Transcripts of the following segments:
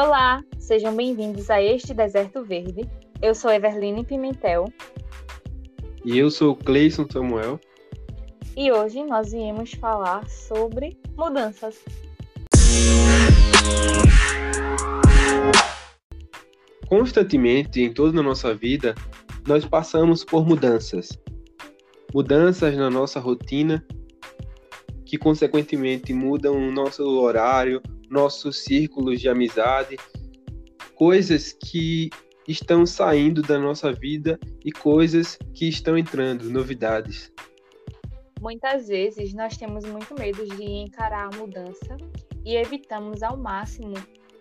Olá, sejam bem-vindos a este Deserto Verde. Eu sou Everline Pimentel. E eu sou Cleison Samuel. E hoje nós viemos falar sobre mudanças. Constantemente, em toda a nossa vida, nós passamos por mudanças. Mudanças na nossa rotina, que consequentemente mudam o nosso horário, nossos círculos de amizade, coisas que estão saindo da nossa vida e coisas que estão entrando, novidades. Muitas vezes nós temos muito medo de encarar a mudança e evitamos ao máximo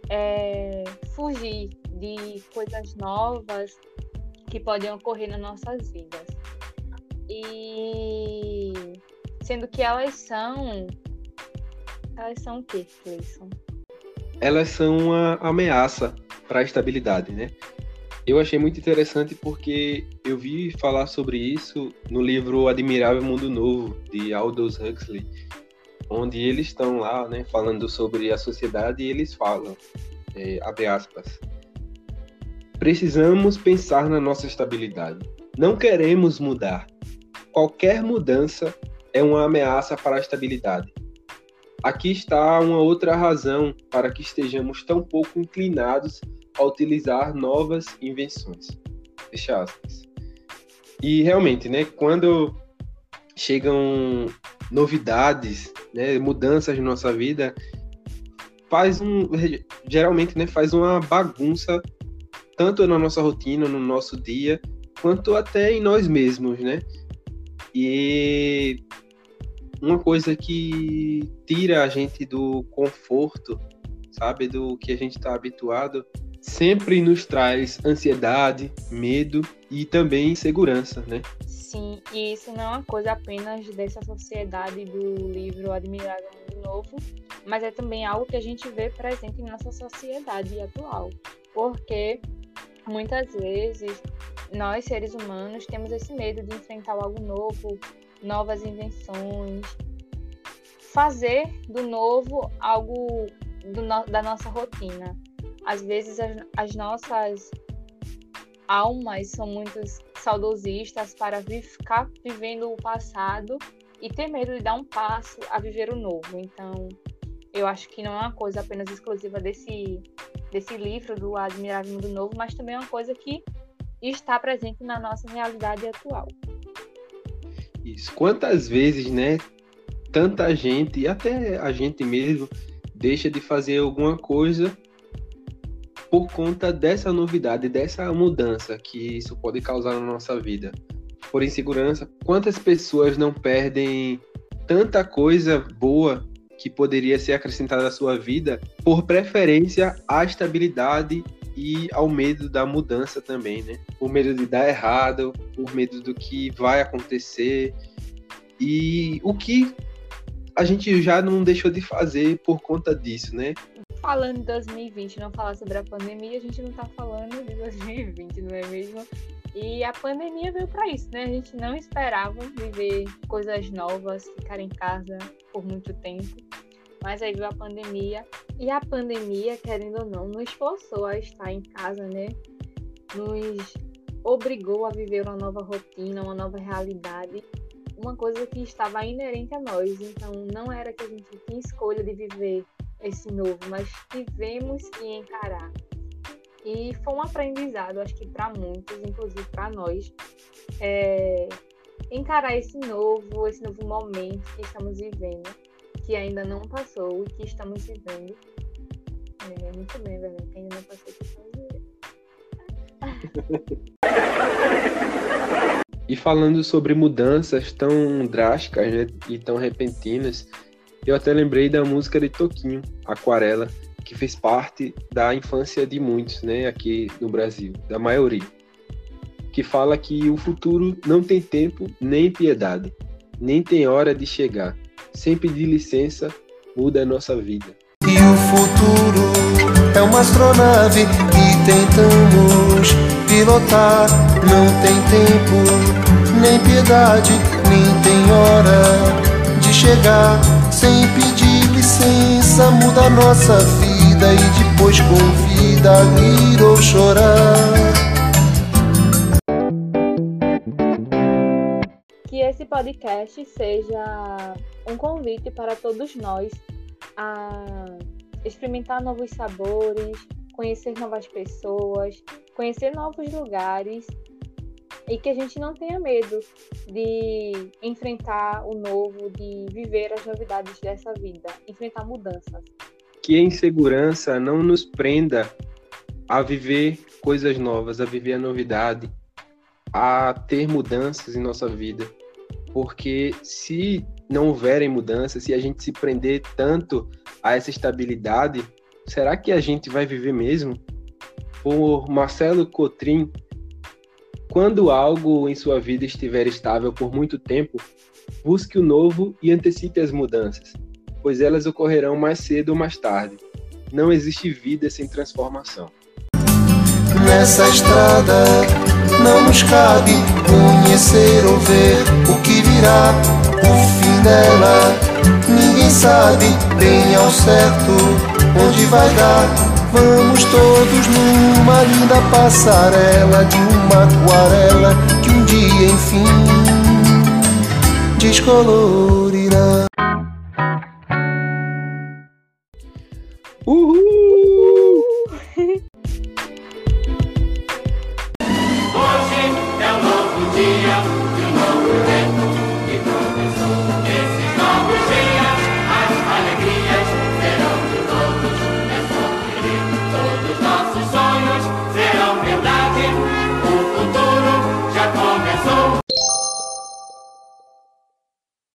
é, fugir de coisas novas que podem ocorrer nas nossas vidas. E sendo que elas são elas são o quê, Cleison? Elas são uma ameaça para a estabilidade, né? Eu achei muito interessante porque eu vi falar sobre isso no livro Admirável Mundo Novo, de Aldous Huxley, onde eles estão lá, né, falando sobre a sociedade e eles falam, é, abre aspas, precisamos pensar na nossa estabilidade. Não queremos mudar. Qualquer mudança é uma ameaça para a estabilidade. Aqui está uma outra razão para que estejamos tão pouco inclinados a utilizar novas invenções. Fecha aspas. E realmente, né, quando chegam novidades, né, mudanças na nossa vida, faz um geralmente, né, faz uma bagunça tanto na nossa rotina, no nosso dia, quanto até em nós mesmos, né? E uma coisa que tira a gente do conforto, sabe, do que a gente está habituado, sempre nos traz ansiedade, medo e também insegurança, né? Sim, e isso não é uma coisa apenas dessa sociedade do livro Admirável Mundo Novo, mas é também algo que a gente vê presente em nossa sociedade atual. Porque muitas vezes nós, seres humanos, temos esse medo de enfrentar algo novo, novas invenções, fazer do novo algo do no, da nossa rotina às vezes as, as nossas almas são muito saudosistas para ficar vivendo o passado e ter medo de dar um passo a viver o novo. Então, eu acho que não é uma coisa apenas exclusiva desse, desse livro do Admirável Mundo Novo, mas também é uma coisa que está presente na nossa realidade atual. Isso. Quantas vezes, né, tanta gente, e até a gente mesmo, deixa de fazer alguma coisa por conta dessa novidade, dessa mudança que isso pode causar na nossa vida. Por insegurança, quantas pessoas não perdem tanta coisa boa que poderia ser acrescentada à sua vida por preferência à estabilidade e ao medo da mudança também, né? Por medo de dar errado, por medo do que vai acontecer e o que a gente já não deixou de fazer por conta disso, né? falando de 2020 não falar sobre a pandemia, a gente não tá falando de 2020, não é mesmo? E a pandemia veio para isso, né? A gente não esperava viver coisas novas, ficar em casa por muito tempo. Mas aí veio a pandemia. E a pandemia, querendo ou não, nos forçou a estar em casa, né? Nos obrigou a viver uma nova rotina, uma nova realidade. Uma coisa que estava inerente a nós. Então, não era que a gente tinha escolha de viver esse novo, mas tivemos que encarar. E foi um aprendizado, acho que para muitos, inclusive para nós, é, encarar esse novo, esse novo momento que estamos vivendo, que ainda não passou e que estamos vivendo. É, muito bem, velho, que ainda não passou, que estamos vivendo. E falando sobre mudanças tão drásticas né, e tão repentinas, eu até lembrei da música de Toquinho, Aquarela, que fez parte da infância de muitos, né, aqui no Brasil, da maioria. Que fala que o futuro não tem tempo nem piedade, nem tem hora de chegar. Sem pedir licença, muda a nossa vida. E o futuro é uma astronave que tentamos pilotar. Não tem tempo, nem piedade, nem tem hora de chegar sem pedir licença, muda a nossa vida. e depois convida a rir ou chorar. Podcast seja um convite para todos nós a experimentar novos sabores, conhecer novas pessoas, conhecer novos lugares e que a gente não tenha medo de enfrentar o novo, de viver as novidades dessa vida, enfrentar mudanças. Que a insegurança não nos prenda a viver coisas novas, a viver a novidade, a ter mudanças em nossa vida. Porque se não houverem mudanças, se a gente se prender tanto a essa estabilidade, será que a gente vai viver mesmo? Por Marcelo Cotrim, quando algo em sua vida estiver estável por muito tempo, busque o novo e antecipe as mudanças, pois elas ocorrerão mais cedo ou mais tarde. Não existe vida sem transformação. Nessa estrada não nos cabe conhecer ou ver o que virá, o fim dela. Ninguém sabe bem ao certo onde vai dar Vamos todos numa linda passarela de uma aquarela que um dia enfim descolorirá. Uhul!